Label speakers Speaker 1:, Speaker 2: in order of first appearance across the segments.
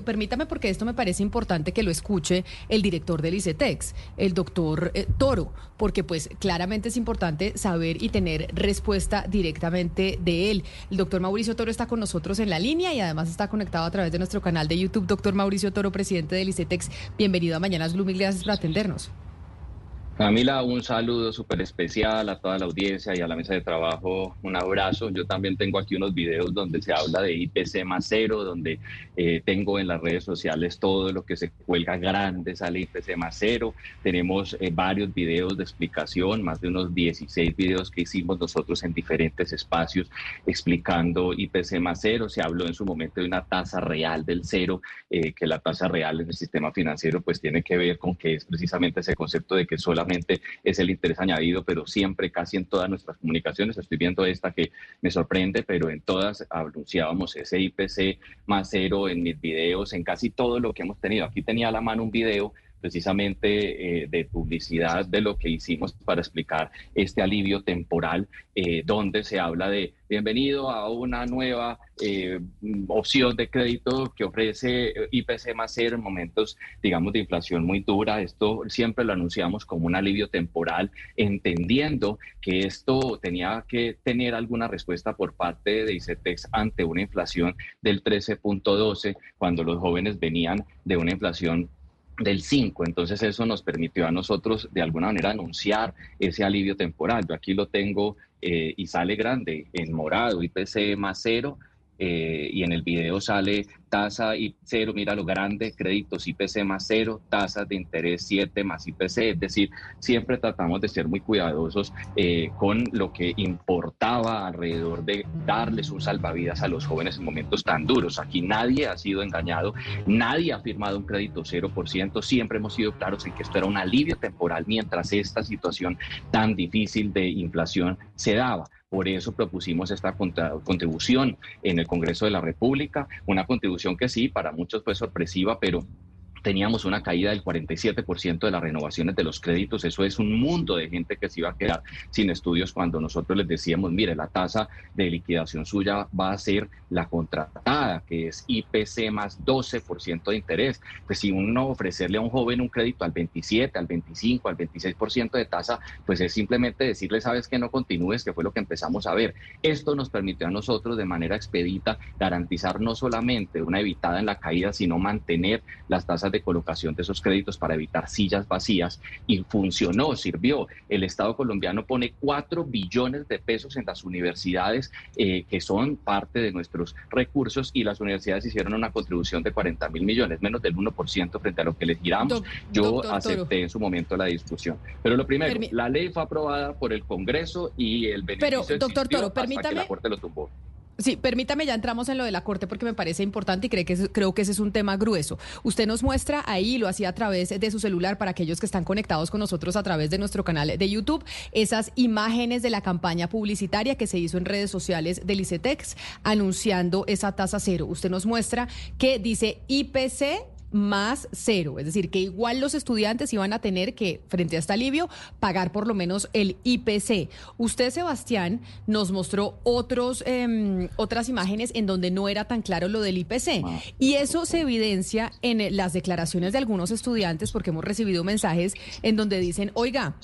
Speaker 1: Permítame porque esto me parece importante que lo escuche el director del ICETEX, el doctor eh, Toro, porque pues claramente es importante saber y tener respuesta directamente de él. El doctor Mauricio Toro está con nosotros en la línea y además está conectado a través de nuestro canal de YouTube. Doctor Mauricio Toro, presidente del ICETEX, bienvenido a Mañanas Blue, gracias por atendernos.
Speaker 2: Camila, un saludo súper especial a toda la audiencia y a la mesa de trabajo, un abrazo. Yo también tengo aquí unos videos donde se habla de IPC más cero, donde eh, tengo en las redes sociales todo lo que se cuelga grande, sale IPC más cero. Tenemos eh, varios videos de explicación, más de unos 16 videos que hicimos nosotros en diferentes espacios explicando IPC más cero. Se habló en su momento de una tasa real del cero, eh, que la tasa real en el sistema financiero pues tiene que ver con que es precisamente ese concepto de que solamente es el interés añadido, pero siempre, casi en todas nuestras comunicaciones, estoy viendo esta que me sorprende, pero en todas anunciábamos ese IPC más cero en mis videos, en casi todo lo que hemos tenido. Aquí tenía a la mano un video precisamente eh, de publicidad de lo que hicimos para explicar este alivio temporal, eh, donde se habla de bienvenido a una nueva eh, opción de crédito que ofrece IPC más cero en momentos, digamos, de inflación muy dura. Esto siempre lo anunciamos como un alivio temporal, entendiendo que esto tenía que tener alguna respuesta por parte de ICETEX ante una inflación del 13.12, cuando los jóvenes venían de una inflación del 5. Entonces eso nos permitió a nosotros de alguna manera anunciar ese alivio temporal. Yo aquí lo tengo eh, y sale grande en morado, IPC más cero, eh, y en el video sale tasa y cero, mira lo grande, créditos IPC más cero, tasas de interés 7 más IPC, es decir, siempre tratamos de ser muy cuidadosos eh, con lo que importaba alrededor de darles un salvavidas a los jóvenes en momentos tan duros. Aquí nadie ha sido engañado, nadie ha firmado un crédito 0%, siempre hemos sido claros en que esto era un alivio temporal mientras esta situación tan difícil de inflación se daba. Por eso propusimos esta contribución en el Congreso de la República, una contribución que sí, para muchos fue sorpresiva, pero teníamos una caída del 47% de las renovaciones de los créditos. Eso es un mundo de gente que se iba a quedar sin estudios cuando nosotros les decíamos, mire, la tasa de liquidación suya va a ser la contratada, que es IPC más 12% de interés. Pues si uno ofrecerle a un joven un crédito al 27, al 25, al 26% de tasa, pues es simplemente decirle, sabes que no continúes, que fue lo que empezamos a ver. Esto nos permitió a nosotros de manera expedita garantizar no solamente una evitada en la caída, sino mantener las tasas de colocación de esos créditos para evitar sillas vacías y funcionó, sirvió. El Estado colombiano pone 4 billones de pesos en las universidades eh, que son parte de nuestros recursos y las universidades hicieron una contribución de 40 mil millones, menos del 1% frente a lo que les giramos. Yo acepté en su momento la discusión. Pero lo primero, la ley fue aprobada por el Congreso y el beneficio
Speaker 1: Pero, doctor Toro, permítame.
Speaker 2: la Corte lo tumbó.
Speaker 1: Sí, permítame, ya entramos en lo de la Corte porque me parece importante y creo que, creo que ese es un tema grueso. Usted nos muestra ahí, lo hacía a través de su celular para aquellos que están conectados con nosotros a través de nuestro canal de YouTube, esas imágenes de la campaña publicitaria que se hizo en redes sociales del ICETEX anunciando esa tasa cero. Usted nos muestra que dice IPC más cero, es decir, que igual los estudiantes iban a tener que, frente a este alivio, pagar por lo menos el IPC. Usted, Sebastián, nos mostró otros, em, otras imágenes en donde no era tan claro lo del IPC. Y eso se evidencia en las declaraciones de algunos estudiantes, porque hemos recibido mensajes en donde dicen, oiga,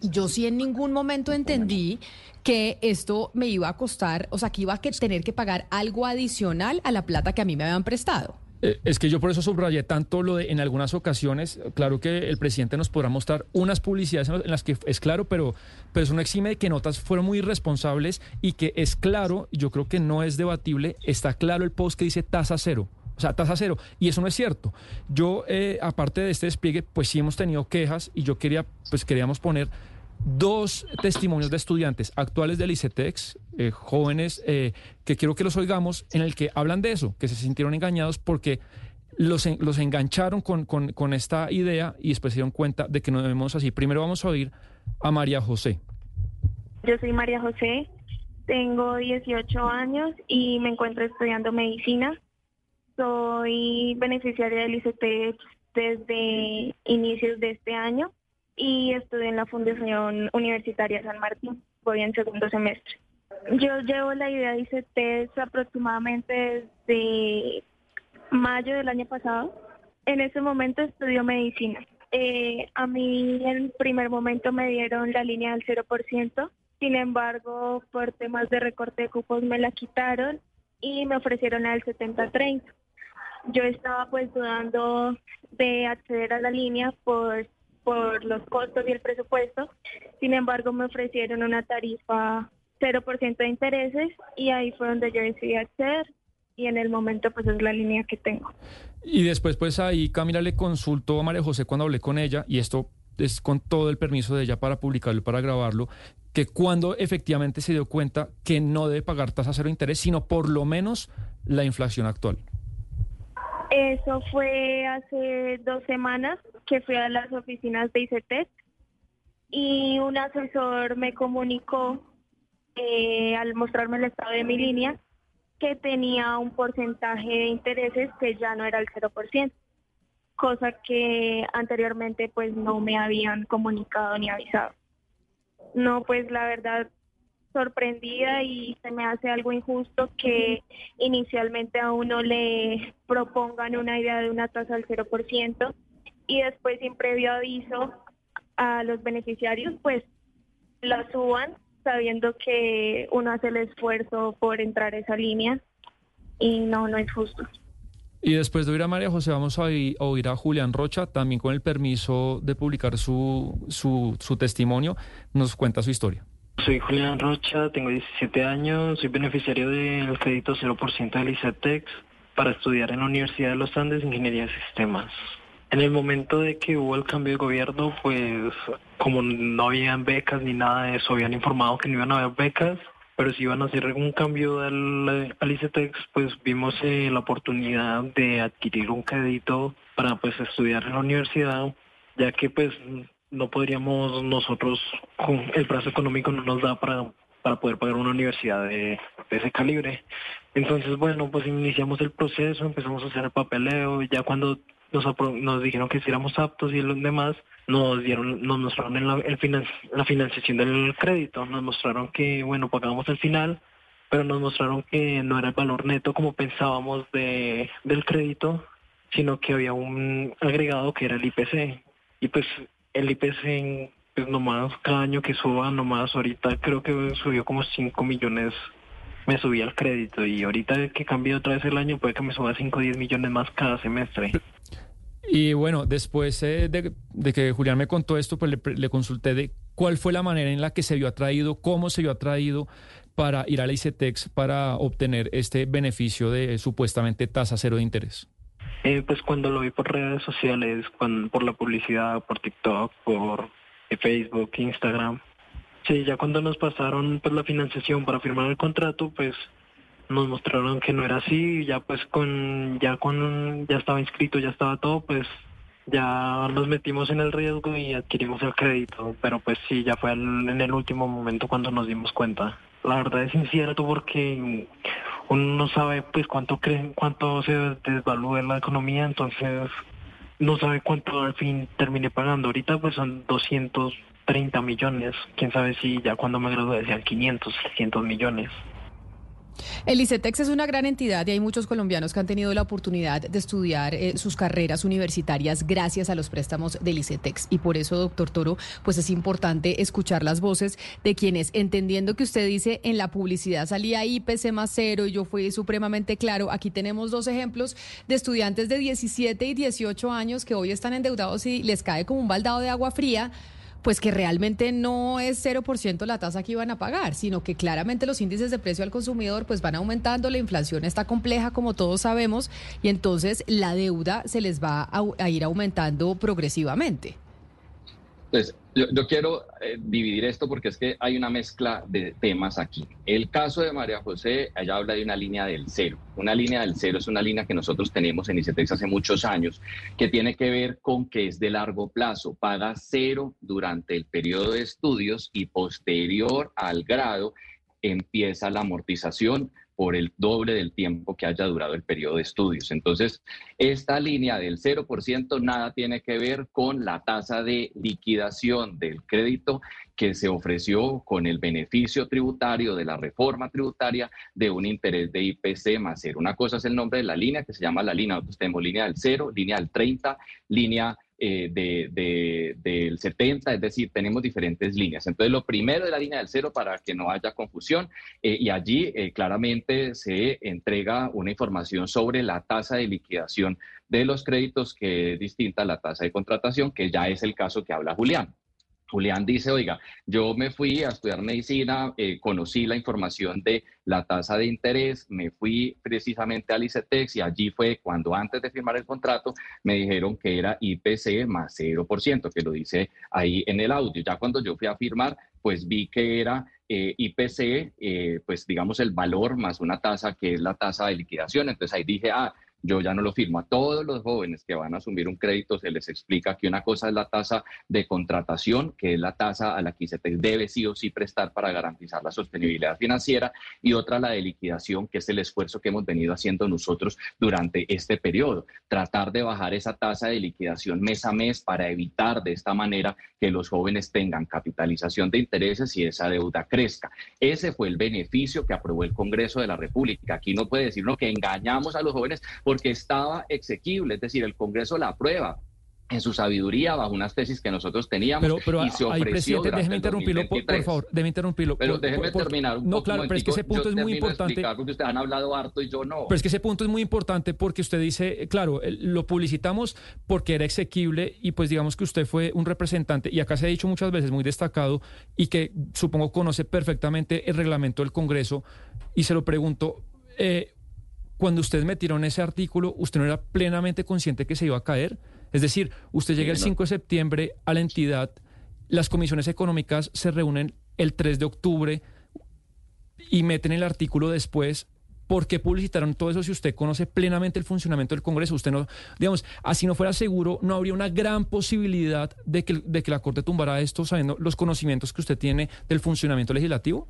Speaker 1: yo sí en ningún momento entendí que esto me iba a costar, o sea, que iba a tener que pagar algo adicional a la plata que a mí me habían prestado.
Speaker 3: Eh, es que yo por eso subrayé tanto lo de en algunas ocasiones, claro que el presidente nos podrá mostrar unas publicidades en las que es claro, pero, pero eso no exime de que notas fueron muy irresponsables y que es claro, yo creo que no es debatible, está claro el post que dice tasa cero. O sea, tasa cero. Y eso no es cierto. Yo, eh, aparte de este despliegue, pues sí hemos tenido quejas y yo quería, pues queríamos poner dos testimonios de estudiantes actuales del ICETEX, eh, jóvenes, eh, que quiero que los oigamos, en el que hablan de eso, que se sintieron engañados porque los, los engancharon con, con, esta idea y después se dieron cuenta de que no debemos así. Primero vamos a oír a María José.
Speaker 4: Yo soy María José, tengo 18 años y me encuentro estudiando medicina. Soy beneficiaria del ICETEX desde inicios de este año y estudié en la Fundación Universitaria San Martín. Voy en segundo semestre. Yo llevo la idea de ICTs aproximadamente desde mayo del año pasado. En ese momento estudio medicina. Eh, a mí en primer momento me dieron la línea del 0%, sin embargo, por temas de recorte de cupos me la quitaron y me ofrecieron la del 70-30. Yo estaba pues dudando de acceder a la línea por por los costos y el presupuesto. Sin embargo, me ofrecieron una tarifa 0% de intereses y ahí fue donde yo decidí acceder y en el momento pues es la línea que tengo.
Speaker 3: Y después pues ahí Camila le consultó a María José cuando hablé con ella y esto es con todo el permiso de ella para publicarlo y para grabarlo, que cuando efectivamente se dio cuenta que no debe pagar tasa cero interés, sino por lo menos la inflación actual.
Speaker 4: Eso fue hace dos semanas que fui a las oficinas de ICT y un asesor me comunicó eh, al mostrarme el estado de mi línea que tenía un porcentaje de intereses que ya no era el 0%, cosa que anteriormente pues no me habían comunicado ni avisado. No, pues la verdad sorprendida y se me hace algo injusto que inicialmente a uno le propongan una idea de una tasa del 0% y después sin previo aviso a los beneficiarios pues la suban sabiendo que uno hace el esfuerzo por entrar a esa línea y no, no es justo.
Speaker 3: Y después de oír a María José, vamos a oír, a Julián Rocha, también con el permiso de publicar su, su, su testimonio, nos cuenta su historia.
Speaker 5: Soy Julián Rocha, tengo 17 años, soy beneficiario del crédito 0% del ICETEX para estudiar en la Universidad de los Andes Ingeniería de Sistemas. En el momento de que hubo el cambio de gobierno, pues como no habían becas ni nada de eso, habían informado que no iban a haber becas, pero si iban a hacer algún cambio al, al pues vimos eh, la oportunidad de adquirir un crédito para pues estudiar en la universidad, ya que pues no podríamos nosotros, con el plazo económico no nos da para, para poder pagar una universidad de, ese calibre. Entonces, bueno, pues iniciamos el proceso, empezamos a hacer el papeleo, ya cuando nos, nos dijeron que si éramos aptos y los demás, nos dieron, nos mostraron en la, el la financiación del crédito, nos mostraron que, bueno, pagábamos el final, pero nos mostraron que no era el valor neto como pensábamos de, del crédito, sino que había un agregado que era el IPC. Y pues el IPC pues nomás cada año que suba, nomás ahorita creo que subió como 5 millones, me subía el crédito y ahorita que cambie otra vez el año puede que me suba 5 o 10 millones más cada semestre.
Speaker 3: Y bueno, después eh, de, que Julián me contó esto, pues le, consulté de cuál fue la manera en la que se vio atraído, cómo se vio atraído para ir a la ICETEX para obtener este beneficio de supuestamente tasa cero de interés.
Speaker 5: Eh, pues cuando lo vi por redes sociales, por la publicidad, por TikTok, por eh, Facebook, Instagram. Sí, ya cuando nos pasaron pues la financiación para firmar el contrato, pues nos mostraron que no era así, ya pues con ya con ya estaba inscrito, ya estaba todo, pues ya nos metimos en el riesgo y adquirimos el crédito, pero pues sí, ya fue en el último momento cuando nos dimos cuenta. La verdad es incierto porque uno no sabe pues cuánto creen, cuánto se desvalúa la economía, entonces no sabe cuánto al fin termine pagando. Ahorita pues son 230 millones, quién sabe si ya cuando me gradué decían 500, 600 millones.
Speaker 1: El ICETEX es una gran entidad y hay muchos colombianos que han tenido la oportunidad de estudiar eh, sus carreras universitarias gracias a los préstamos del ICETEX. Y por eso, doctor Toro, pues es importante escuchar las voces de quienes, entendiendo que usted dice en la publicidad salía IPC más cero y yo fui supremamente claro, aquí tenemos dos ejemplos de estudiantes de 17 y 18 años que hoy están endeudados y les cae como un baldado de agua fría pues que realmente no es 0% la tasa que iban a pagar, sino que claramente los índices de precio al consumidor pues van aumentando, la inflación está compleja como todos sabemos y entonces la deuda se les va a, ir aumentando progresivamente.
Speaker 2: Entonces, yo, quiero eh, dividir esto porque es que hay una mezcla de temas aquí. El caso de María José, ella habla de una línea del cero. Una línea del cero es una línea que nosotros tenemos en ICETEX hace muchos años, que tiene que ver con que es de largo plazo. Paga cero durante el periodo de estudios y posterior al grado empieza la amortización por el doble del tiempo que haya durado el periodo de estudios. Entonces, esta línea del 0% nada tiene que ver con la tasa de liquidación del crédito que se ofreció con el beneficio tributario de la reforma tributaria de un interés de IPC más cero. Una cosa es el nombre de la línea que se llama la línea, nosotros tenemos línea del 0, línea del 30, línea eh, de, del 70, es decir, tenemos diferentes líneas. Entonces, lo primero de la línea del cero para que no haya confusión, eh, y allí eh, claramente se entrega una información sobre la tasa de liquidación de los créditos que es distinta a la tasa de contratación, que ya es el caso que habla Julián. Julián dice, oiga, yo me fui a estudiar medicina, eh, conocí la información de la tasa de interés, me fui precisamente al ICETEX y allí fue cuando antes de firmar el contrato me dijeron que era IPC más 0%, que lo dice ahí en el audio. Ya cuando yo fui a firmar, pues vi que era eh, IPC, eh, pues digamos el valor más una tasa que es la tasa de liquidación. Entonces ahí dije, ah, yo ya no lo firmo. A todos los jóvenes que van a asumir un crédito se les explica que una cosa es la tasa de contratación, que es la tasa a la que se debe sí o sí prestar para garantizar la sostenibilidad financiera, y otra la de liquidación, que es el esfuerzo que hemos venido haciendo nosotros durante este periodo. Tratar de bajar esa tasa de liquidación mes a mes para evitar de esta manera que los jóvenes tengan capitalización de intereses y esa deuda crezca. Ese fue el beneficio que aprobó el Congreso de la República. Aquí no puede decirnos que engañamos a los jóvenes porque estaba exequible, es decir, el Congreso la aprueba en su sabiduría bajo unas tesis que nosotros teníamos
Speaker 3: pero, y se ofreció presidente, déjeme interrumpirlo, por, favor, déjeme interrumpirlo.
Speaker 2: Pero déjeme terminar
Speaker 3: No, claro, pero es que ese punto es muy importante.
Speaker 2: Porque ustedes han hablado harto y yo no.
Speaker 3: Pero es que ese punto es muy importante porque usted dice, eh, claro, lo publicitamos porque era exequible y pues digamos que usted fue un representante, y acá se ha dicho muchas veces, muy destacado, y que supongo conoce perfectamente el reglamento del Congreso, y se lo pregunto, eh, cuando ustedes metieron ese artículo, ¿usted no era plenamente consciente que se iba a caer? Es decir, usted llega el 5 de septiembre a la entidad, las comisiones económicas se reúnen el 3 de octubre y meten el artículo después. ¿Por qué publicitaron todo eso si usted conoce plenamente el funcionamiento del Congreso? Usted no, digamos, así no fuera seguro, no habría una gran posibilidad de que, de que la Corte tumbara esto sabiendo los conocimientos que usted tiene del funcionamiento legislativo.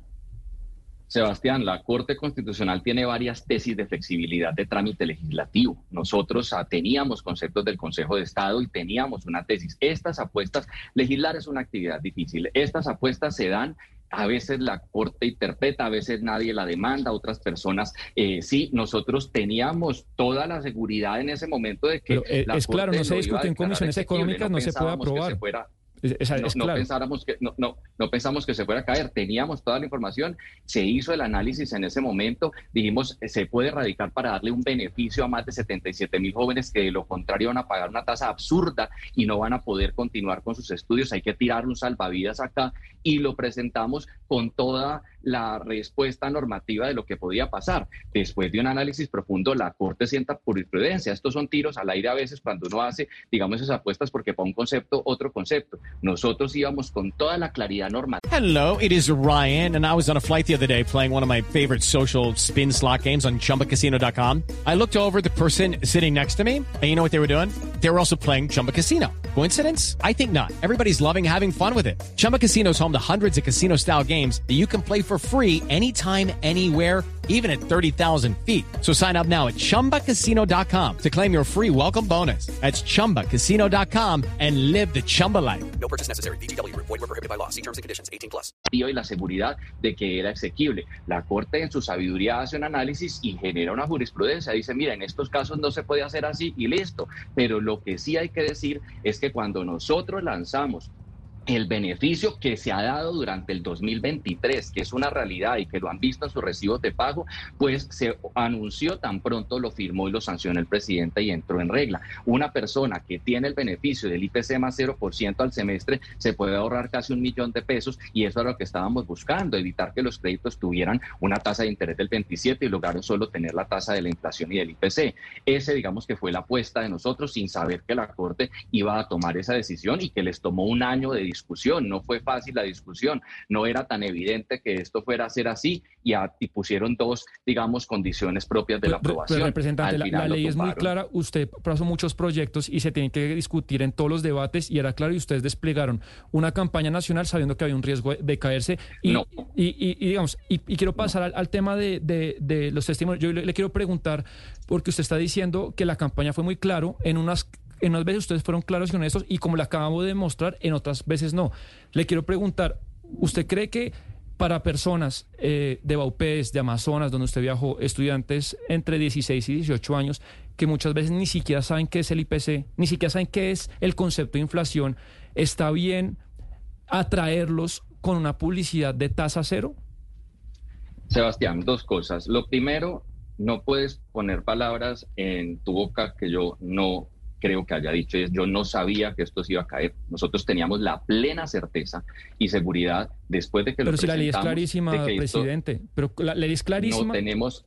Speaker 2: Sebastián, la Corte Constitucional tiene varias tesis de flexibilidad de trámite legislativo. Nosotros ah, teníamos conceptos del Consejo de Estado y teníamos una tesis. Estas apuestas, legislar es una actividad difícil. Estas apuestas se dan a veces la Corte interpreta, a veces nadie la demanda, otras personas eh, sí. Nosotros teníamos toda la seguridad en ese momento de que.
Speaker 3: Eh, es claro, no se discute en comisiones económicas, no, se puede aprobar
Speaker 2: no, pensáramos que, no, no, no, pensamos que se fuera a caer, teníamos toda la información, se hizo el análisis en ese momento, dijimos, se puede erradicar para darle un beneficio a más de 77 mil jóvenes que de lo contrario van a pagar una tasa absurda y no van a poder continuar con sus estudios, hay que tirar un salvavidas acá y lo presentamos con toda la respuesta normativa de lo que podía pasar. Después de un análisis profundo, la Corte sienta jurisprudencia. Estos son tiros al aire a veces cuando uno hace, digamos, esas apuestas porque para un concepto, otro concepto. Nosotros íbamos con toda la claridad normativa.
Speaker 6: Hello, it is Ryan, and I was on a flight the other day playing one of my favorite social spin slot games on chumbacasino.com. I looked over the person sitting next to me, and you know what they were doing? They were also playing Chumba Casino. Coincidence? I think not. Everybody's loving having fun with it. Chumba Casino is home to hundreds of casino style games that you can play for for free anytime, anywhere, even at 30,000 feet. So sign up now at chumbacasino.com to claim your free welcome bonus. That's chumbacasino.com and live the Chumba life.
Speaker 7: No purchase necessary. BGW. Void were prohibited by law. See terms and conditions. 18 plus.
Speaker 2: y la seguridad de que era exequible. La Corte en su sabiduría hace un análisis y genera una jurisprudencia. Dice, mira, en estos casos no se puede hacer así y listo. Pero lo que sí hay que decir es que cuando nosotros lanzamos el beneficio que se ha dado durante el 2023, que es una realidad y que lo han visto en sus recibos de pago, pues se anunció tan pronto lo firmó y lo sancionó el presidente y entró en regla. Una persona que tiene el beneficio del IPC más 0% al semestre se puede ahorrar casi un millón de pesos y eso es lo que estábamos buscando, evitar que los créditos tuvieran una tasa de interés del 27 y lograron solo tener la tasa de la inflación y del IPC. Ese digamos que fue la apuesta de nosotros sin saber que la Corte iba a tomar esa decisión y que les tomó un año de discusión, no fue fácil la discusión, no era tan evidente que esto fuera a ser así y, a, y pusieron dos, digamos, condiciones propias de la aprobación.
Speaker 3: Pero, representante,
Speaker 2: Al
Speaker 3: la, ley es muy clara. Usted pasó muchos proyectos y se tienen que discutir en todos los debates y era claro y ustedes desplegaron una campaña nacional sabiendo que había un riesgo de caerse. Y,
Speaker 2: No.
Speaker 3: y, y- y digamos, y, quiero pasar al, al tema de, de- de los testimonios. Yo le, le quiero preguntar, porque usted está diciendo que la campaña fue muy claro, en unas... En unas veces ustedes fueron claros y honestos y como le acabamos de demostrar, en otras veces no. Le quiero preguntar, ¿usted cree que para personas eh, de Baupés, de Amazonas, donde usted viajó, estudiantes entre 16 y 18 años, que muchas veces ni siquiera saben qué es el IPC, ni siquiera saben qué es el concepto de inflación, ¿está bien atraerlos con una publicidad de tasa cero?
Speaker 2: Sebastián, dos cosas. Lo primero, no puedes poner palabras en tu boca que yo no creo que haya dicho. Es, Yo no sabía que esto se iba a caer. Nosotros teníamos la plena certeza y seguridad después de que
Speaker 3: Pero
Speaker 2: lo
Speaker 3: si la ley es
Speaker 2: presentamos,
Speaker 3: clarísima,
Speaker 2: de que
Speaker 3: presidente, pero la ley es clarísima.
Speaker 2: No tenemos.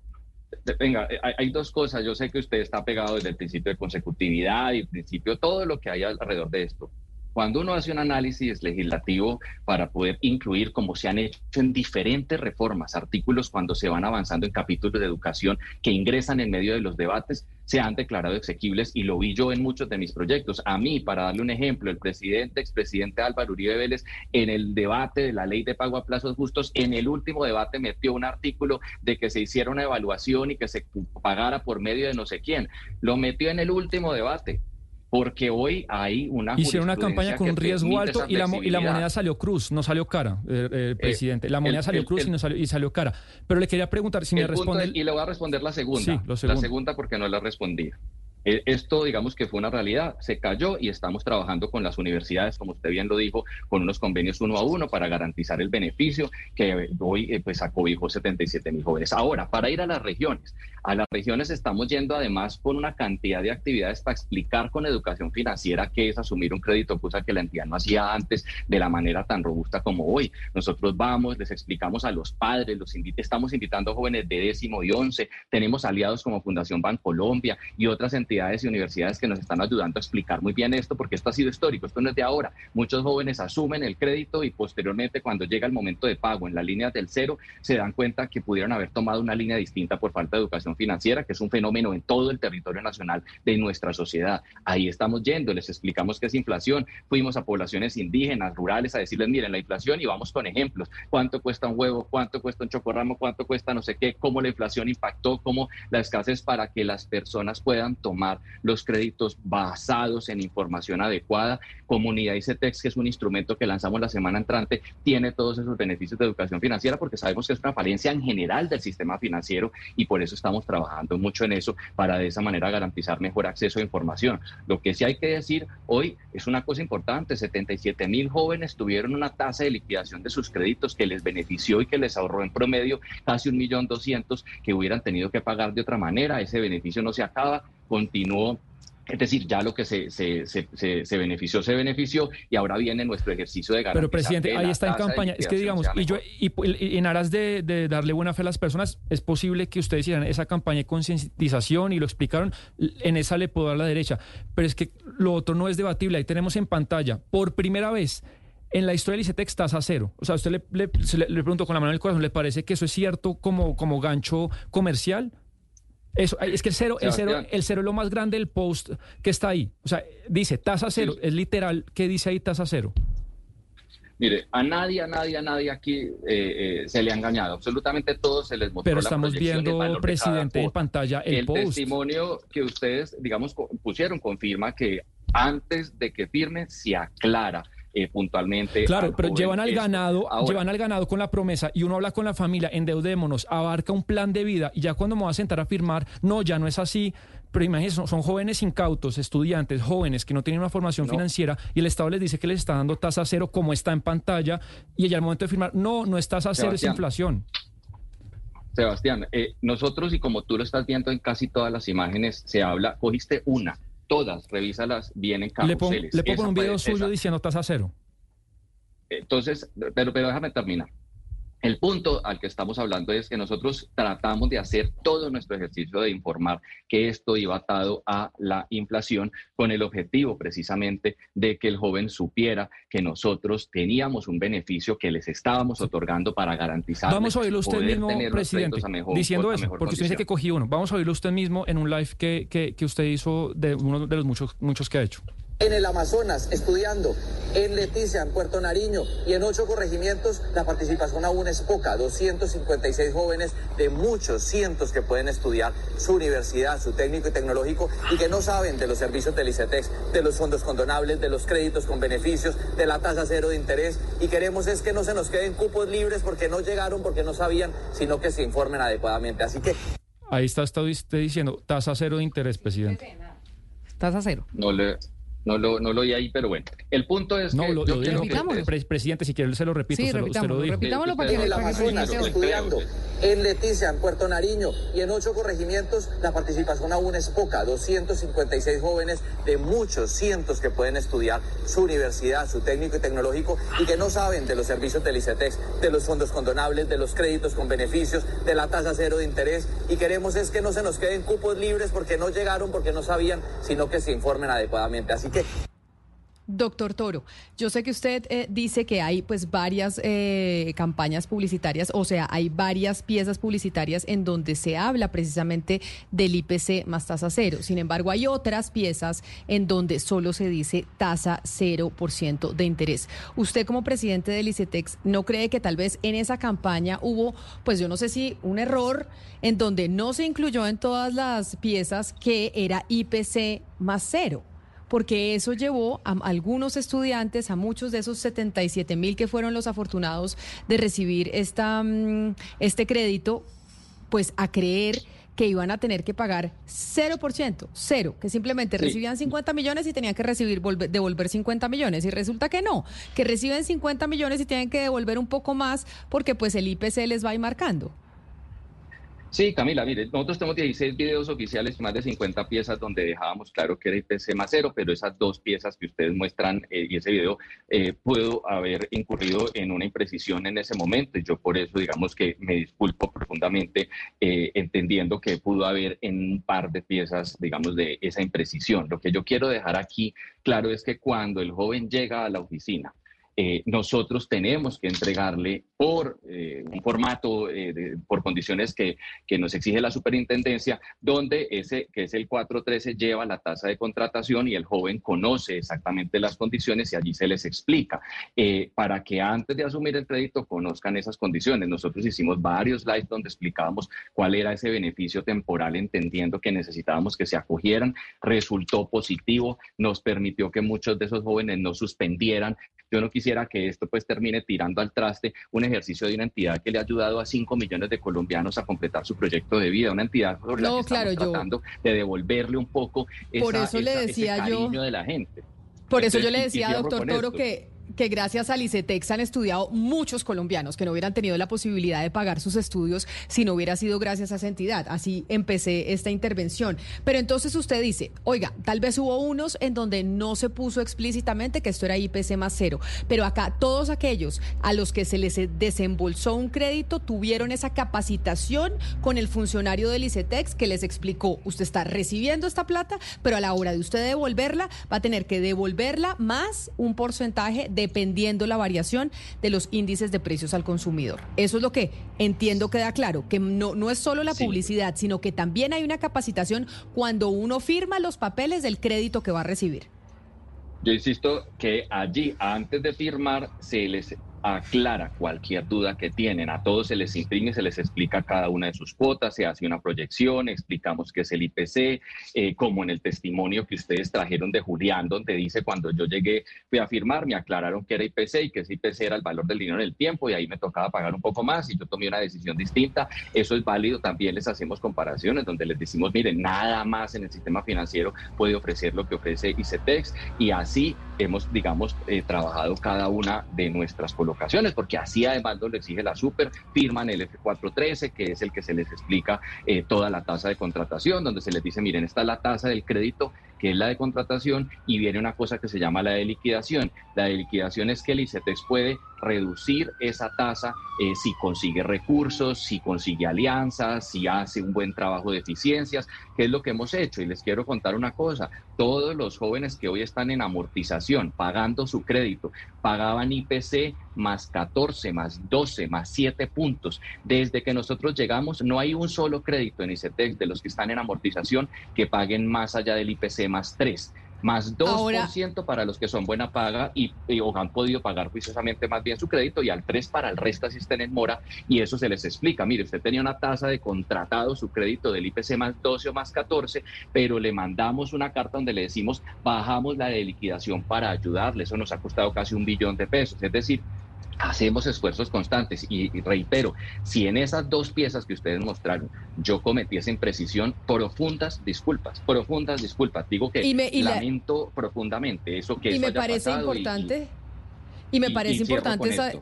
Speaker 2: Venga, eh, hay, hay dos cosas. Yo sé que usted está pegado desde el principio de consecutividad y el principio, todo lo que hay alrededor de esto. Cuando uno hace un análisis legislativo para poder incluir, como se han hecho en diferentes reformas, artículos cuando se van avanzando en capítulos de educación que ingresan en medio de los debates, se han declarado exequibles y lo vi yo en muchos de mis proyectos. A mí, para darle un ejemplo, el presidente, expresidente Álvaro Uribe Vélez, en el debate de la ley de pago a plazos justos, en el último debate metió un artículo de que se hiciera una evaluación y que se pagara por medio de no sé quién. Lo metió en el último debate. Porque hoy hay una
Speaker 3: Hicieron una campaña con un riesgo alto y la, y la moneda salió cruz, no salió cara, eh, eh, presidente. La moneda
Speaker 2: el-
Speaker 3: salió
Speaker 2: el-
Speaker 3: cruz y, no salió, y salió cara. Pero le quería preguntar si me responde...
Speaker 2: es- y le voy a responder la segunda.
Speaker 3: Sí, lo
Speaker 2: La segunda porque no la respondí. Eh, Esto, digamos que fue una realidad, se cayó y estamos trabajando con las universidades, como usted bien lo dijo, con unos convenios uno a uno para garantizar el beneficio que hoy eh, pues acobijó 77 mil jóvenes. Ahora, para ir a las regiones, a las regiones estamos yendo además con una cantidad de actividades para explicar con educación financiera qué es asumir un crédito, cosa que la entidad no hacía antes de la manera tan robusta como hoy. Nosotros vamos, les explicamos a los padres, los invit- estamos invitando jóvenes de décimo y once, tenemos aliados como Fundación Bancolombia y otras entidades y universidades que nos están ayudando a explicar muy bien esto, porque esto ha sido histórico, esto no es de ahora. Muchos jóvenes asumen el crédito y posteriormente cuando llega el momento de pago en las líneas del cero, se dan cuenta que pudieron haber tomado una línea distinta por falta de educación financiera, que es un fenómeno en todo el territorio nacional de nuestra sociedad. Ahí estamos yendo, les explicamos qué es inflación, fuimos a poblaciones indígenas, rurales, a decirles, miren, la inflación y vamos con ejemplos, cuánto cuesta un huevo, cuánto cuesta un chocorramo, cuánto cuesta no sé qué, cómo la inflación impactó, cómo la escasez para que las personas puedan tomar los créditos basados en información adecuada. Comunidad ICETEX, que es un instrumento que lanzamos la semana entrante, tiene todos esos beneficios de educación financiera porque sabemos que es una falencia en general del sistema financiero y por eso estamos trabajando mucho en eso para de esa manera garantizar mejor acceso a información. Lo que sí hay que decir hoy es una cosa importante, 77 mil jóvenes tuvieron una tasa de liquidación de sus créditos que les benefició y que les ahorró en promedio casi un millón doscientos que hubieran tenido que pagar de otra manera. Ese beneficio no se acaba, continuó es decir, ya lo que se, se, se, se, benefició, se benefició y ahora viene nuestro ejercicio de garantizar
Speaker 3: Pero presidente, ahí está en campaña. Es que digamos, y, yo,
Speaker 2: mejor.
Speaker 3: y, y en aras de, de darle buena fe a las personas, es posible que ustedes hicieran esa campaña de concientización y lo explicaron, en esa le puedo dar la derecha. Pero es que lo otro no es debatible. Ahí tenemos en pantalla, por primera vez, en la historia del ICETEX tasa cero. O sea, usted le, le- le pregunto con la mano en el corazón, ¿le parece que eso es cierto como, como gancho comercial? Eso, es que el cero, el cero, el cero es lo más grande del post que está ahí. O sea, dice tasa cero,
Speaker 2: Sí.
Speaker 3: es literal, ¿qué dice ahí tasa cero?
Speaker 2: Mire, a nadie, a nadie, a nadie aquí eh, eh, se le ha engañado. Absolutamente todos se les mostró
Speaker 3: Pero estamos viendo,
Speaker 2: de
Speaker 3: presidente, en pantalla el,
Speaker 2: El
Speaker 3: post.
Speaker 2: testimonio que ustedes, digamos, pusieron confirma que antes de que firme se aclara eh, puntualmente.
Speaker 3: Claro,
Speaker 2: al
Speaker 3: pero llevan al
Speaker 2: esto.
Speaker 3: ganado,
Speaker 2: Ahora,
Speaker 3: llevan al ganado con la promesa y uno habla con la familia, endeudémonos, abarca un plan de vida y ya cuando me voy a sentar a firmar, no, ya no es así. Pero imagínense, son, jóvenes incautos, estudiantes, jóvenes que no tienen una formación
Speaker 2: No.
Speaker 3: financiera y el Estado les dice que les está dando tasa cero como está en pantalla y ya al momento de firmar, no, no es tasa cero, es inflación.
Speaker 2: Sebastián, eh, nosotros y como tú lo estás viendo en casi todas las imágenes, se habla, cogiste una, todas, revísalas bien en
Speaker 3: Le pongo,
Speaker 2: carruseles.
Speaker 3: le pongo un video suyo diciendo tasa cero.
Speaker 2: Entonces, pero, pero déjame terminar. El punto al que estamos hablando es que nosotros tratamos de hacer todo nuestro ejercicio de informar que esto iba atado a la inflación con el objetivo precisamente de que el joven supiera que nosotros teníamos un beneficio que les estábamos otorgando para garantizar.
Speaker 3: Vamos a oírlo usted mismo, presidente, diciendo eso, porque usted dice que cogí uno. Vamos a oírlo usted mismo en un live que, que, que usted hizo de uno de los muchos, muchos que ha hecho.
Speaker 8: En el Amazonas, estudiando, en Leticia, en Puerto Nariño y en ocho corregimientos, la participación aún es poca. 256 jóvenes de muchos cientos que pueden estudiar su universidad, su técnico y tecnológico y que no saben de los servicios del ICETEX, de los fondos condonables, de los créditos con beneficios, de la tasa cero de interés. Y queremos es que no se nos queden cupos libres porque no llegaron, porque no sabían, sino que se informen adecuadamente. Así que
Speaker 3: Ahí está, está usted diciendo tasa cero de interés, presidente.
Speaker 1: Tasa cero.
Speaker 2: No, le, no, lo, no lo oí ahí, pero bueno. El punto es
Speaker 3: No,
Speaker 2: que
Speaker 3: lo,
Speaker 2: yo
Speaker 3: lo
Speaker 2: que
Speaker 3: Pre- presidente, si quiere se lo repito,
Speaker 1: Sí,
Speaker 3: se lo, usted lo
Speaker 1: repitámoslo, para que
Speaker 8: el Amazonas, estudiando, en Leticia, en Puerto Nariño y en ocho corregimientos, la participación aún es poca. 256 jóvenes de muchos cientos que pueden estudiar su universidad, su técnico y tecnológico y que no saben de los servicios del ICETEX, de los fondos condonables, de los créditos con beneficios, de la tasa cero de interés. Y queremos es que no se nos queden cupos libres porque no llegaron, porque no sabían, sino que se informen adecuadamente. Así que
Speaker 1: Doctor Toro, yo sé que usted eh, dice que hay pues varias eh, campañas publicitarias, o sea, hay varias piezas publicitarias en donde se habla precisamente del IPC más tasa cero. Sin embargo, hay otras piezas en donde solo se dice tasa 0% de interés. Usted como presidente del ICETEX, ¿no cree que tal vez en esa campaña hubo, pues yo no sé si un error en donde no se incluyó en todas las piezas que era IPC más cero? Porque eso llevó a algunos estudiantes, a muchos de esos 77 mil que fueron los afortunados de recibir esta, mm, este crédito, pues a creer que iban a tener que pagar 0%, cero, que simplemente
Speaker 2: Sí.
Speaker 1: recibían 50 millones y tenían que recibir volver- devolver 50 millones. Y resulta que no, que reciben 50 millones y tienen que devolver un poco más porque pues el IPC les va a ir marcando.
Speaker 2: Sí, Camila, mire, nosotros tenemos 16 videos oficiales, más de 50 piezas donde dejábamos claro que era IPC más cero, pero esas dos piezas que ustedes muestran eh, y ese video eh, pudo haber incurrido en una imprecisión en ese momento. Y yo por eso, digamos que me disculpo profundamente, eh, entendiendo que pudo haber en un par de piezas, digamos, de esa imprecisión. Lo que yo quiero dejar aquí claro es que cuando el joven llega a la oficina, eh, nosotros tenemos que entregarle por eh, un formato, eh, por condiciones que, que nos exige la superintendencia, donde ese, que es el 413, lleva la tasa de contratación y el joven conoce exactamente las condiciones y allí se les explica, para que antes de asumir el crédito conozcan esas condiciones. Nosotros hicimos varios lives donde explicábamos cuál era ese beneficio temporal, entendiendo que necesitábamos que se acogieran, resultó positivo, nos permitió que muchos de esos jóvenes no suspendieran. Yo no quisiera que esto pues termine tirando al traste un ejercicio de una entidad que le ha ayudado a 5 millones de colombianos a completar su proyecto de vida, una entidad la
Speaker 1: No,
Speaker 2: que estamos
Speaker 1: claro, yo-
Speaker 2: tratando de devolverle un poco esa,
Speaker 1: Por eso le decía
Speaker 2: ese
Speaker 1: yo-
Speaker 2: cariño de la gente.
Speaker 1: Por eso yo le decía, doctor Toro,
Speaker 2: esto.
Speaker 1: que, que gracias al ICETEX han estudiado muchos colombianos que no hubieran tenido la posibilidad de pagar sus estudios si no hubiera sido gracias a esa entidad. Así empecé esta intervención. Pero entonces usted dice, oiga, tal vez hubo unos en donde no se puso explícitamente que esto era IPC más cero, pero acá todos aquellos a los que se les desembolsó un crédito tuvieron esa capacitación con el funcionario del ICETEX que les explicó, usted está recibiendo esta plata, pero a la hora de usted devolverla, va a tener que devolverla más un porcentaje dependiendo la variación de los índices de precios al consumidor. Eso es lo que entiendo queda claro, que no, no es solo la
Speaker 2: Sí.
Speaker 1: publicidad, sino que también hay una capacitación cuando uno firma los papeles del crédito que va a recibir.
Speaker 2: Yo insisto que allí, antes de firmar, se les aclara cualquier duda que tienen. A todos se les imprime, se les explica cada una de sus cuotas, se hace una proyección, explicamos qué es el IPC, eh, como en el testimonio que ustedes trajeron de Julián, donde dice cuando yo llegué, fui a firmar, me aclararon que era IPC y que ese IPC era el valor del dinero en el tiempo y ahí me tocaba pagar un poco más y yo tomé una decisión distinta. Eso es válido. También les hacemos comparaciones donde les decimos, miren, nada más en el sistema financiero puede ofrecer lo que ofrece ICETEX y así hemos, digamos, eh, trabajado cada una de nuestras políticas ocasiones, porque así además lo exige la super, firman el F413, que es el que se les explica eh, toda la tasa de contratación, donde se les dice, miren, esta es la tasa del crédito que es la de contratación, y viene una cosa que se llama la de liquidación. La de liquidación es que el ICETEX puede reducir esa tasa eh, si consigue recursos, si consigue alianzas, si hace un buen trabajo de eficiencias, que es lo que hemos hecho. Y les quiero contar una cosa, todos los jóvenes que hoy están en amortización, pagando su crédito, pagaban IPC más 14, más 12, más 7 puntos. Desde que nosotros llegamos, no hay un solo crédito en ICETEX de los que están en amortización que paguen más allá del IPC más 3 más 2% para los que son buena paga y, o han podido pagar juiciosamente más bien su crédito y al 3 para el resto si estén en mora y eso se les explica. Mire, usted tenía una tasa de contratado su crédito del IPC más 12 o más 14, pero le mandamos una carta donde le decimos bajamos la de liquidación para ayudarle. Eso nos ha costado casi un billón de pesos. Es decir, hacemos esfuerzos constantes y, reitero, si en esas dos piezas que ustedes mostraron yo cometiese imprecisión, profundas disculpas, profundas disculpas. Digo que lamento profundamente eso que
Speaker 1: y me parece importante y, me parece importante esa,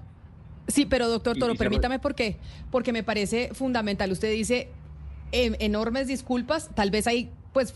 Speaker 1: Sí, pero doctor Toro, permítame por qué, porque me parece fundamental. Usted dice em, enormes disculpas, tal vez hay pues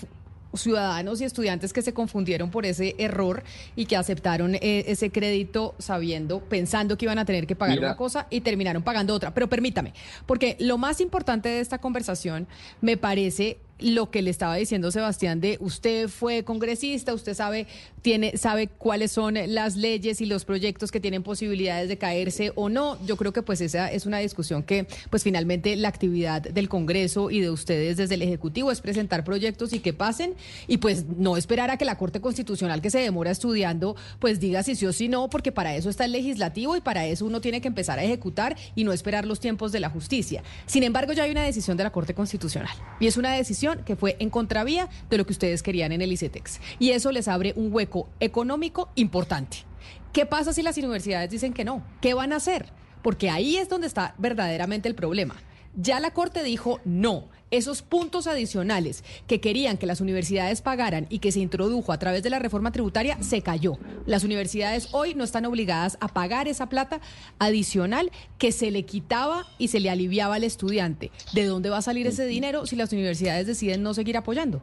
Speaker 1: ciudadanos y estudiantes que se confundieron por ese error y que aceptaron eh, ese crédito sabiendo, pensando que iban a tener que pagar una cosa y terminaron pagando otra. Pero permítame, porque lo más importante de esta conversación me parece lo que le estaba diciendo Sebastián de usted fue congresista, usted sabe tiene sabe cuáles son las leyes y los proyectos que tienen posibilidades de caerse o no. Yo creo que pues esa es una discusión que pues finalmente la actividad del Congreso y de ustedes desde el ejecutivo es presentar proyectos y que pasen y pues no esperar a que la Corte Constitucional que se demora estudiando pues diga si sí o si no, porque para eso está el legislativo y para eso uno tiene que empezar a ejecutar y no esperar los tiempos de la justicia. Sin embargo, ya hay una decisión de la Corte Constitucional y es una decisión que fue en contravía de lo que ustedes querían en el ICETEX. Y eso les abre un hueco económico importante. ¿Qué pasa si las universidades dicen que no? ¿Qué van a hacer? Porque ahí es donde está verdaderamente el problema. Ya la Corte dijo no. Esos puntos adicionales que querían que las universidades pagaran y que se introdujo a través de la reforma tributaria se cayó. Las universidades hoy no están obligadas a pagar esa plata adicional que se le quitaba y se le aliviaba al estudiante. ¿De dónde va a salir ese dinero si las universidades deciden no seguir apoyando?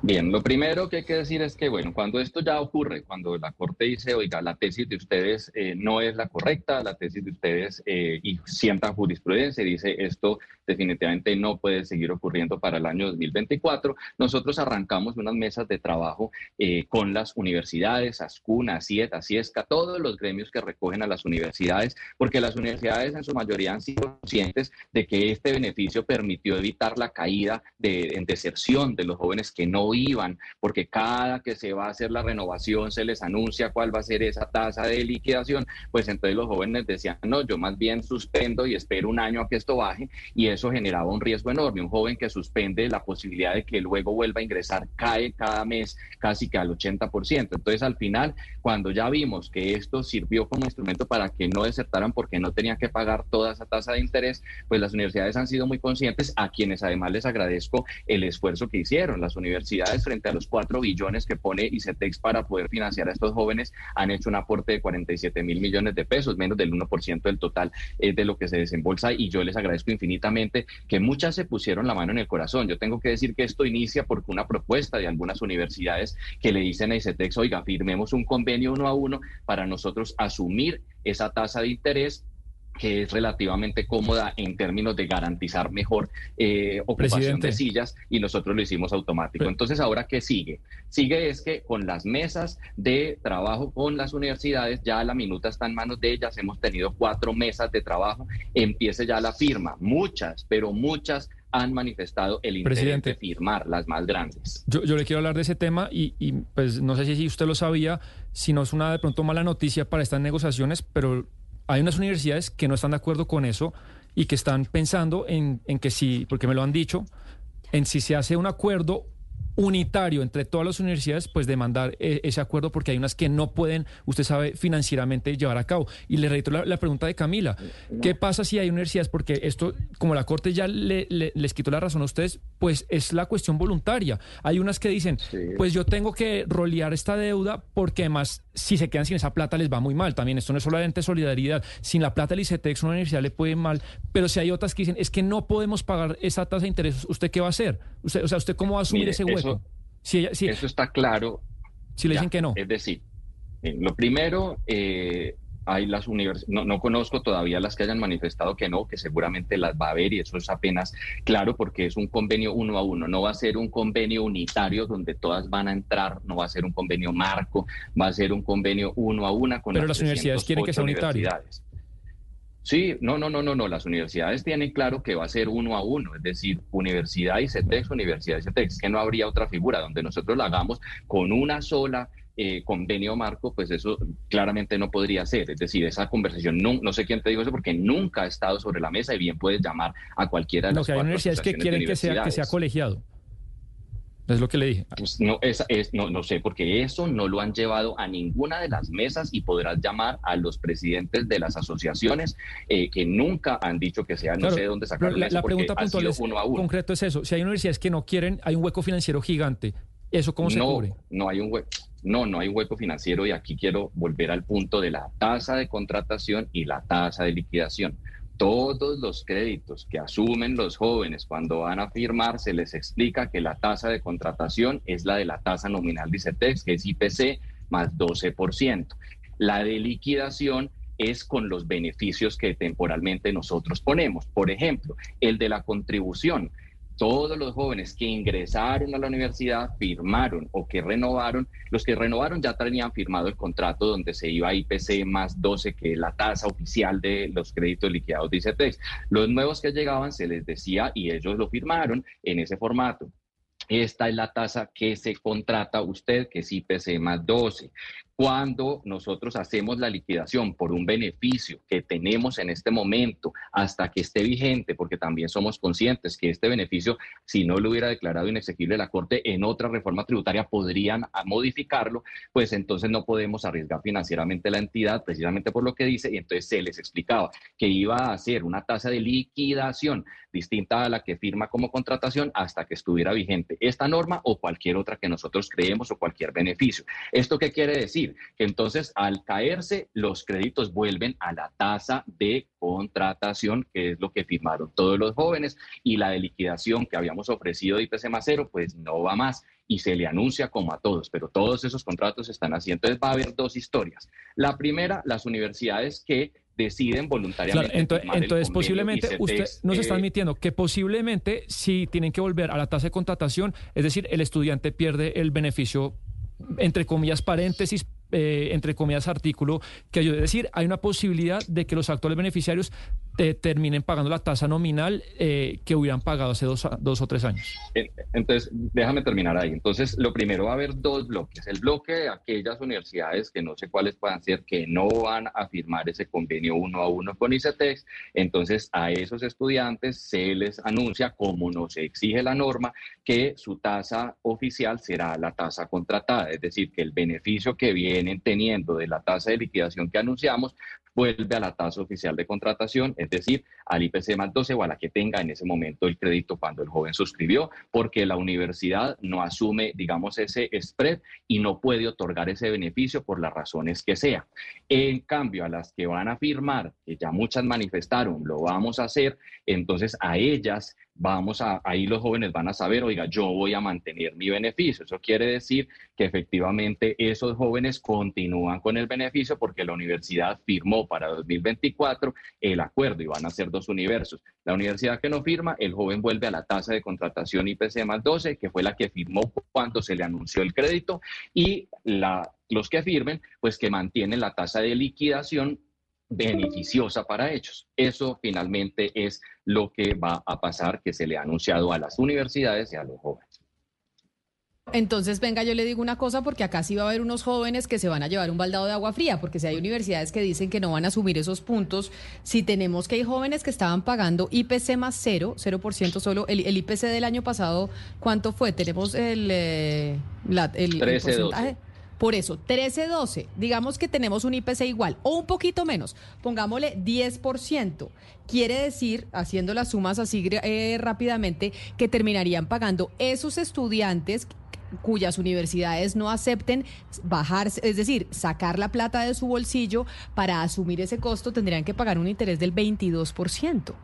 Speaker 2: Bien, lo primero que hay que decir es que, bueno, cuando esto ya ocurre, cuando la Corte dice, oiga, la tesis de ustedes eh, no es la correcta, la tesis de ustedes eh, y sientan jurisprudencia dice esto definitivamente no puede seguir ocurriendo para el año 2024, nosotros arrancamos unas mesas de trabajo eh, con las universidades, ASCUNA, ACIET, ACIESCA, todos los gremios que recogen a las universidades, porque las universidades en su mayoría han sido conscientes de que este beneficio permitió evitar la caída de, en deserción de los jóvenes que no iban, porque cada que se va a hacer la renovación se les anuncia cuál va a ser esa tasa de liquidación, pues entonces los jóvenes decían, no, yo más bien suspendo y espero un año a que esto baje, y eso generaba un riesgo enorme. Un joven que suspende la posibilidad de que luego vuelva a ingresar cae cada mes casi que al 80%. Entonces, al final, cuando ya vimos que esto sirvió como instrumento para que no desertaran porque no tenían que pagar toda esa tasa de interés, pues las universidades han sido muy conscientes, a quienes además les agradezco el esfuerzo que hicieron. Las universidades, frente a los 4 billones que pone ICETEX para poder financiar a estos jóvenes, han hecho un aporte de 47 mil millones de pesos, menos del 1% del total eh, de lo que se desembolsa, y yo les agradezco infinitamente que muchas se pusieron la mano en el corazón. Yo tengo que decir que esto inicia porque una propuesta de algunas universidades que le dicen a ICETEX, oiga, firmemos un convenio uno a uno para nosotros asumir esa tasa de interés que es relativamente cómoda en términos de garantizar mejor eh, ocupación de sillas y nosotros lo hicimos automático. Entonces, ahora qué sigue? Sigue es que con las mesas de trabajo con las universidades, ya la minuta está en manos de ellas, hemos tenido cuatro mesas de trabajo, empiece ya la firma, muchas, pero muchas han manifestado el interés
Speaker 3: Presidente.
Speaker 2: de firmar las más grandes.
Speaker 3: Yo, yo le quiero hablar de ese tema y, y, pues no sé si usted lo sabía, si no es una de pronto mala noticia para estas negociaciones, pero hay unas universidades que no están de acuerdo con eso y que están pensando en, en que si, porque me lo han dicho, en si se hace un acuerdo unitario entre todas las universidades, pues demandar eh, ese acuerdo porque hay unas que no pueden, usted sabe, financieramente llevar a cabo. Y le reitero la, la pregunta de Camila, ¿qué pasa si hay universidades? Porque esto, como la Corte ya le- le- les quitó la razón a ustedes, pues es la cuestión voluntaria. Hay unas que dicen, pues yo tengo que rolear esta deuda porque además si se quedan sin esa plata les va muy mal. También esto no es solamente solidaridad. Sin la plata del ICETEX una universidad le puede mal, pero si hay otras que dicen, es que no podemos pagar esa tasa de interés, ¿usted qué va a hacer? Usted, o sea, ¿usted cómo va a asumir
Speaker 2: Mire,
Speaker 3: ese hueco?
Speaker 2: eso-
Speaker 3: si, ella- si-
Speaker 2: Eso está claro.
Speaker 3: si le
Speaker 2: Ya,
Speaker 3: dicen que no.
Speaker 2: Es decir, eh, lo primero, eh, hay las universidades, no, no conozco todavía las que hayan manifestado que no, que seguramente las va a haber y eso es apenas claro porque es un convenio uno a uno, no va a ser un convenio unitario donde todas van a entrar, no va a ser un convenio marco, va a ser un convenio uno a una con
Speaker 3: Pero las universidades quieren que sea
Speaker 2: 308
Speaker 3: unitario.
Speaker 2: Sí, no, no, no, no, no. Las universidades tienen claro que va a ser uno a uno, es decir, universidad y CETEX, universidad y CETEX, que no habría otra figura donde nosotros la hagamos con una sola eh, convenio marco, pues eso claramente no podría ser. Es decir, esa conversación, no, no sé quién te dijo eso, porque nunca ha estado sobre la mesa y bien puedes llamar a cualquiera de
Speaker 3: No,
Speaker 2: las
Speaker 3: que hay universidades que quieren que sea, que sea colegiado. Es lo que le dije.
Speaker 2: Pues no, esa es, no, no sé, porque eso no lo han llevado a ninguna de las mesas y podrás llamar a los presidentes de las asociaciones eh, que nunca han dicho que sea, no sé de dónde sacaron
Speaker 3: la,
Speaker 2: eso,
Speaker 3: la pregunta puntual es,
Speaker 2: uno a uno.
Speaker 3: concreto es eso. Si hay universidades que no quieren, hay un hueco financiero gigante. ¿Eso cómo se
Speaker 2: no,
Speaker 3: cubre?
Speaker 2: no hay un hueco. No, no hay hueco financiero y aquí quiero volver al punto de la tasa de contratación y la tasa de liquidación. Todos los créditos que asumen los jóvenes cuando van a firmar se les explica que la tasa de contratación es la de la tasa nominal de ICETEX, que es IPC más 12%. La de liquidación es con los beneficios que temporalmente nosotros ponemos. Por ejemplo, el de la contribución todos los jóvenes que ingresaron a la universidad firmaron o que renovaron, los que renovaron ya tenían firmado el contrato donde se iba a IPC más 12, que es la tasa oficial de los créditos liquidados de ICETEX. Los nuevos que llegaban se les decía y ellos lo firmaron en ese formato. Esta es la tasa que se contrata usted, que es IPC más 12. Cuando nosotros hacemos la liquidación por un beneficio que tenemos en este momento hasta que esté vigente, porque también somos conscientes que este beneficio, si no lo hubiera declarado inexequible la Corte en otra reforma tributaria, podrían modificarlo, pues entonces no podemos arriesgar financieramente la entidad, precisamente por lo que dice, y entonces se les explicaba que iba a hacer una tasa de liquidación distinta a la que firma como contratación hasta que estuviera vigente esta norma o cualquier otra que nosotros creemos o cualquier beneficio. ¿Esto qué quiere decir? Que entonces al caerse los créditos vuelven a la tasa de contratación, que es lo que firmaron todos los jóvenes, y la de liquidación que habíamos ofrecido de IPC más cero, pues no va más y se le anuncia como a todos, pero todos esos contratos están así. Entonces va a haber dos historias. La primera, las universidades que deciden voluntariamente.
Speaker 3: entonces, posiblemente usted nos está
Speaker 2: eh,
Speaker 3: admitiendo que posiblemente si tienen que volver a la tasa de contratación, es decir, el estudiante pierde el beneficio, entre comillas, paréntesis, eh, entre comillas, artículo, que ayude. Es decir, hay una posibilidad de que los actuales beneficiarios te- terminen pagando la tasa nominal eh, que hubieran pagado hace dos, dos o tres años.
Speaker 2: Entonces, déjame terminar ahí. Entonces, lo primero va a haber dos bloques. El bloque de aquellas universidades que no sé cuáles puedan ser, que no van a firmar ese convenio uno a uno con ICETEX. Entonces, a esos estudiantes se les anuncia, como nos exige la norma, que su tasa oficial será la tasa contratada. Es decir, que el beneficio que vienen teniendo de la tasa de liquidación que anunciamos vuelve a la tasa oficial de contratación, es decir, al IPC más 12 o a la que tenga en ese momento el crédito cuando el joven suscribió, porque la universidad no asume, digamos, ese spread y no puede otorgar ese beneficio por las razones que sea. En cambio, a las que van a firmar, que ya muchas manifestaron, lo vamos a hacer, entonces a ellas vamos a, ahí los jóvenes van a saber, oiga, yo voy a mantener mi beneficio. Eso quiere decir que efectivamente esos jóvenes continúan con el beneficio porque la universidad firmó para 2024 el acuerdo y van a ser dos universos. La universidad que no firma, el joven vuelve a la tasa de contratación IPC más 12, que fue la que firmó cuando se le anunció el crédito, y la, los que firmen, pues que mantienen la tasa de liquidación beneficiosa para ellos. Eso finalmente es lo que va a pasar, que se le ha anunciado a las universidades y a los jóvenes.
Speaker 1: Entonces, venga, yo le digo una cosa, porque acá sí va a haber unos jóvenes que se van a llevar un baldado de agua fría, porque si hay universidades que dicen que no van a asumir esos puntos, si tenemos que hay jóvenes que estaban pagando IPC más cero, 0% solo, el, IPC del año pasado, ¿cuánto fue? Tenemos el, eh, el, porcentaje. Por eso, 13-12, digamos que tenemos un IPC igual o un poquito menos, pongámosle 10%. Quiere decir, haciendo las sumas así eh, rápidamente, que terminarían pagando esos estudiantes cuyas universidades no acepten bajar, es decir, sacar la plata de su bolsillo para asumir ese costo, tendrían que pagar un interés del 22%.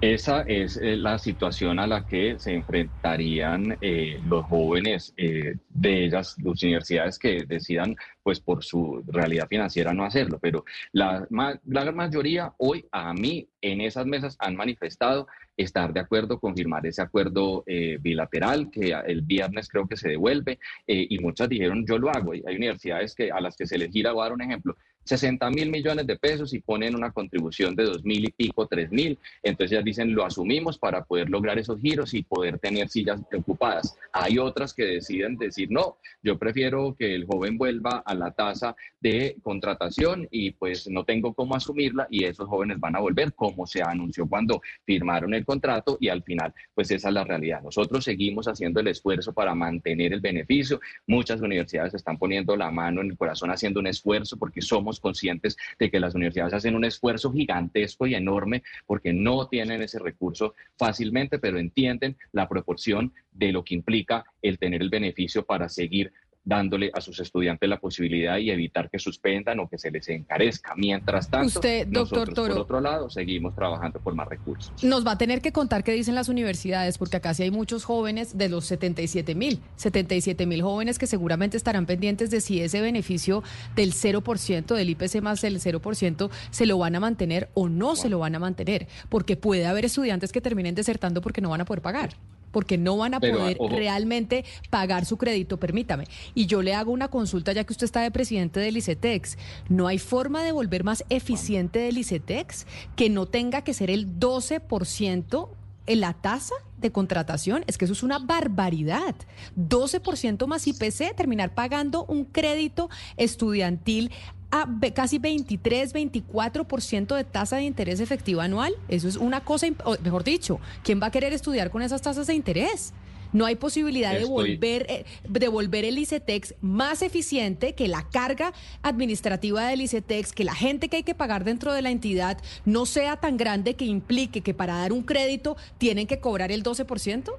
Speaker 2: Esa es eh, la situación a la que se enfrentarían eh, los jóvenes eh, de ellas, las universidades que decidan, pues por su realidad financiera, no hacerlo. Pero la, la mayoría hoy a mí en esas mesas han manifestado estar de acuerdo con firmar ese acuerdo bilateral que el viernes creo que se devuelve y muchas dijeron yo lo hago. Hay universidades que a las que se les gira, voy a dar un ejemplo, 60 mil millones de pesos y ponen una contribución de 2 mil y pico, 3 mil. Entonces ya dicen, lo asumimos para poder lograr esos giros y poder tener sillas ocupadas. Hay otras que deciden decir, no, yo prefiero que el joven vuelva a la tasa de contratación y pues no tengo cómo asumirla y esos jóvenes van a volver como se anunció cuando firmaron el contrato y al final pues esa es la realidad. Nosotros seguimos haciendo el esfuerzo para mantener el beneficio. Muchas universidades están poniendo la mano en el corazón haciendo un esfuerzo porque somos conscientes de que las universidades hacen un esfuerzo gigantesco y enorme porque no tienen ese recurso fácilmente, pero entienden la proporción de lo que implica el tener el beneficio para seguir dándole a sus estudiantes la posibilidad y evitar que suspendan o que se les encarezca. Mientras tanto,
Speaker 1: Usted, doctor
Speaker 2: nosotros, por otro lado, seguimos trabajando por más recursos.
Speaker 1: Nos va a tener que contar qué dicen las universidades, porque acá sí hay muchos jóvenes de los 77 mil, 77 mil jóvenes que seguramente estarán pendientes de si ese beneficio del 0%, del IPC más del 0%, se lo van a mantener o no se lo van a mantener, porque puede haber estudiantes que terminen desertando porque no van a poder pagar porque no van a poder realmente pagar su crédito, permítame. Y yo le hago una consulta ya que usted está de presidente del ICETEX. ¿No hay forma de volver más eficiente el ICETEX que no tenga que ser el 12% en la tasa de contratación, es que eso es una barbaridad. 12% más IPC, terminar pagando un crédito estudiantil a casi 23, 24% de tasa de interés efectiva anual. Eso es una cosa, mejor dicho, ¿quién va a querer estudiar con esas tasas de interés? No hay posibilidad de volver, eh, de volver el ICETEX más eficiente, que la carga administrativa del ICETEX, que la gente que hay que pagar dentro de la entidad no sea tan grande que implique que para dar un crédito tienen que cobrar el 12%?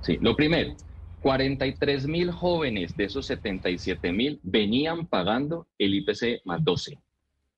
Speaker 2: Sí, lo primero, 43 mil jóvenes de esos 77 mil venían pagando el IPC más 12.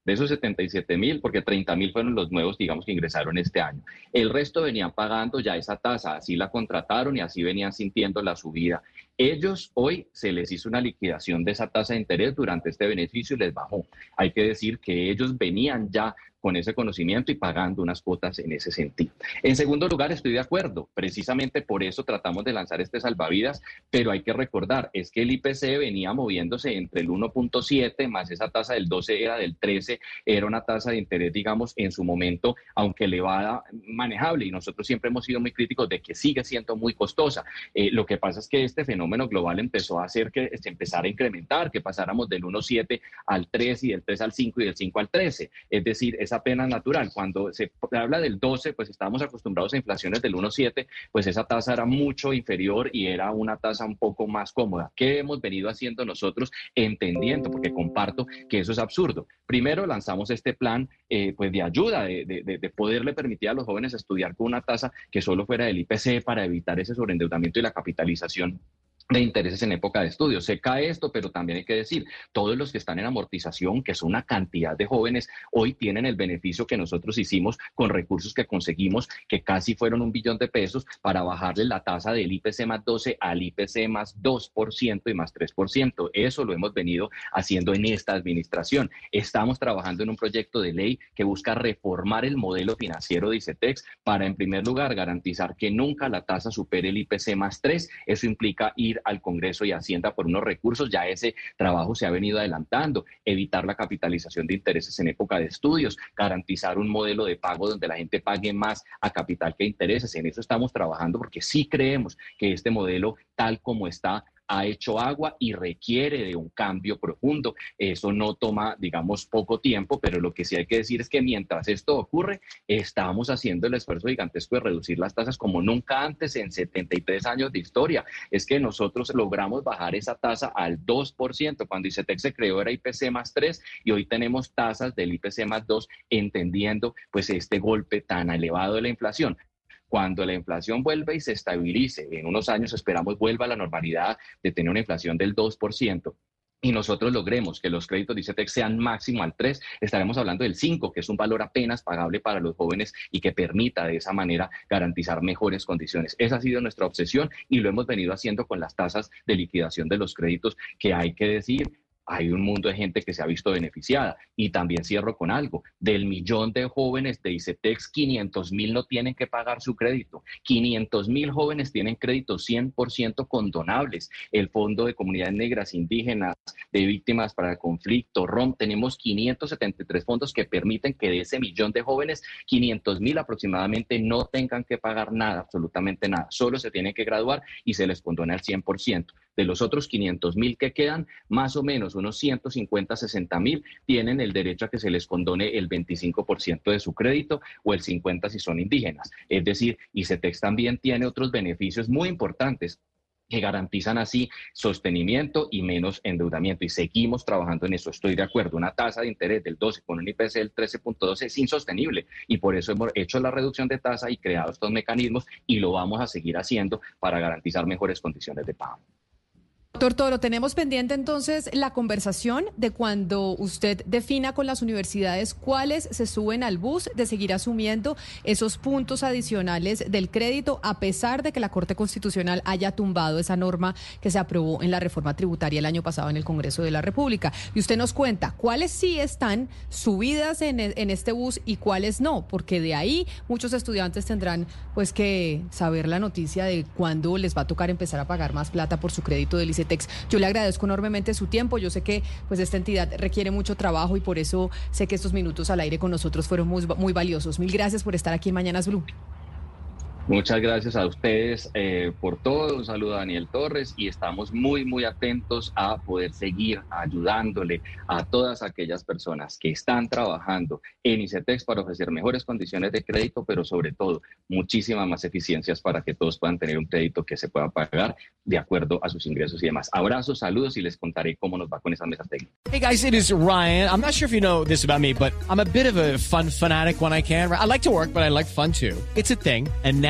Speaker 2: De esos 77 mil, porque 30 mil fueron los nuevos, digamos, que ingresaron este año. El resto venían pagando ya esa tasa, así la contrataron y así venían sintiendo la subida. Ellos hoy se les hizo una liquidación de esa tasa de interés durante este beneficio y les bajó. Hay que decir que ellos venían ya con ese conocimiento y pagando unas cuotas en ese sentido. En segundo lugar, estoy de acuerdo, precisamente por eso tratamos de lanzar este salvavidas, pero hay que recordar, es que el IPC venía moviéndose entre el 1.7 más esa tasa del 12 era del 13, era una tasa de interés, digamos, en su momento, aunque elevada, manejable, y nosotros siempre hemos sido muy críticos de que sigue siendo muy costosa. Eh, lo que pasa es que este fenómeno global empezó a hacer que se empezara a incrementar, que pasáramos del 1.7 al 3 y del 3 al 5 y del 5 al 13, es decir, es apenas natural. Cuando se habla del 12, pues estábamos acostumbrados a inflaciones del 1,7, pues esa tasa era mucho inferior y era una tasa un poco más cómoda. ¿Qué hemos venido haciendo nosotros entendiendo? Porque comparto que eso es absurdo. Primero lanzamos este plan eh, pues de ayuda, de, poderle permitir a los jóvenes estudiar con una tasa que solo fuera del IPC para evitar ese sobreendeudamiento y la capitalización de intereses en época de estudio. Se cae esto, pero también hay que decir, todos los que están en amortización, que son una cantidad de jóvenes, hoy tienen el beneficio que nosotros hicimos con recursos que conseguimos, que casi fueron un billón de pesos, para bajarle la tasa del IPC más 12 al IPC más 2% y más 3%. Eso lo hemos venido haciendo en esta administración. Estamos trabajando en un proyecto de ley que busca reformar el modelo financiero de ICETEX para, en primer lugar, garantizar que nunca la tasa supere el IPC más 3. Eso implica ir al Congreso y Hacienda por unos recursos, ya ese trabajo se ha venido adelantando, evitar la capitalización de intereses en época de estudios, garantizar un modelo de pago donde la gente pague más a capital que intereses. En eso estamos trabajando porque sí creemos que este modelo tal como está ha hecho agua y requiere de un cambio profundo. Eso no toma, digamos, poco tiempo, pero lo que sí hay que decir es que mientras esto ocurre, estamos haciendo el esfuerzo gigantesco de reducir las tasas como nunca antes en 73 años de historia. Es que nosotros logramos bajar esa tasa al 2%. Cuando ICETEX se creó era IPC más 3 y hoy tenemos tasas del IPC más 2, entendiendo pues este golpe tan elevado de la inflación. Cuando la inflación vuelva y se estabilice, en unos años esperamos vuelva a la normalidad de tener una inflación del 2%, y nosotros logremos que los créditos de ICETEX sean máximo al 3, estaremos hablando del 5, que es un valor apenas pagable para los jóvenes y que permita de esa manera garantizar mejores condiciones. Esa ha sido nuestra obsesión y lo hemos venido haciendo con las tasas de liquidación de los créditos, que hay que decir, hay un mundo de gente que se ha visto beneficiada. Y también cierro con algo, del millón de jóvenes de ICETEX, 500 mil no tienen que pagar su crédito. 500 mil jóvenes tienen créditos 100% condonables. El Fondo de Comunidades Negras, Indígenas, de Víctimas para el Conflicto, ROM, tenemos 573 fondos que permiten que de ese millón de jóvenes, 500 mil aproximadamente no tengan que pagar nada, absolutamente nada. Solo se tienen que graduar y se les condona el 100%. De los otros 500 mil que quedan, más o menos unos 150, 60 mil tienen el derecho a que se les condone el 25% de su crédito o el 50% si son indígenas. Es decir, ICETEX también tiene otros beneficios muy importantes que garantizan así sostenimiento y menos endeudamiento. Y seguimos trabajando en eso. Estoy de acuerdo. Una tasa de interés del 12 con un IPC del 13.12 es insostenible. Y por eso hemos hecho la reducción de tasa y creado estos mecanismos y lo vamos a seguir haciendo para garantizar mejores condiciones de pago.
Speaker 1: Doctor Toro, tenemos pendiente entonces la conversación de cuando usted defina con las universidades cuáles se suben al bus de seguir asumiendo esos puntos adicionales del crédito, a pesar de que la Corte Constitucional haya tumbado esa norma que se aprobó en la reforma tributaria el año pasado en el Congreso de la República. Y usted nos cuenta cuáles sí están subidas en, en este bus y cuáles no, porque de ahí muchos estudiantes tendrán pues que saber la noticia de cuándo les va a tocar empezar a pagar más plata por su crédito de yo le agradezco enormemente su tiempo. Yo sé que pues esta entidad requiere mucho trabajo y por eso sé que estos minutos al aire con nosotros fueron muy, muy valiosos. Mil gracias por estar aquí en Mañanas Blue.
Speaker 2: Muchas gracias a ustedes eh, por todo. Un saludo a Daniel Torres y estamos muy, muy atentos a poder seguir ayudándole a todas aquellas personas que están trabajando en ICETEX para ofrecer mejores condiciones de crédito, pero sobre todo muchísimas más eficiencias para que todos puedan tener un crédito que se pueda pagar de acuerdo a sus ingresos y demás. Abrazos, saludos y les contaré cómo nos va con esas mesas técnicas.
Speaker 6: Hey guys, it is Ryan. I'm not sure if you know this about me, but I'm a bit of a fun fanatic when I can. I like to work, but I like fun too. It's a thing. And now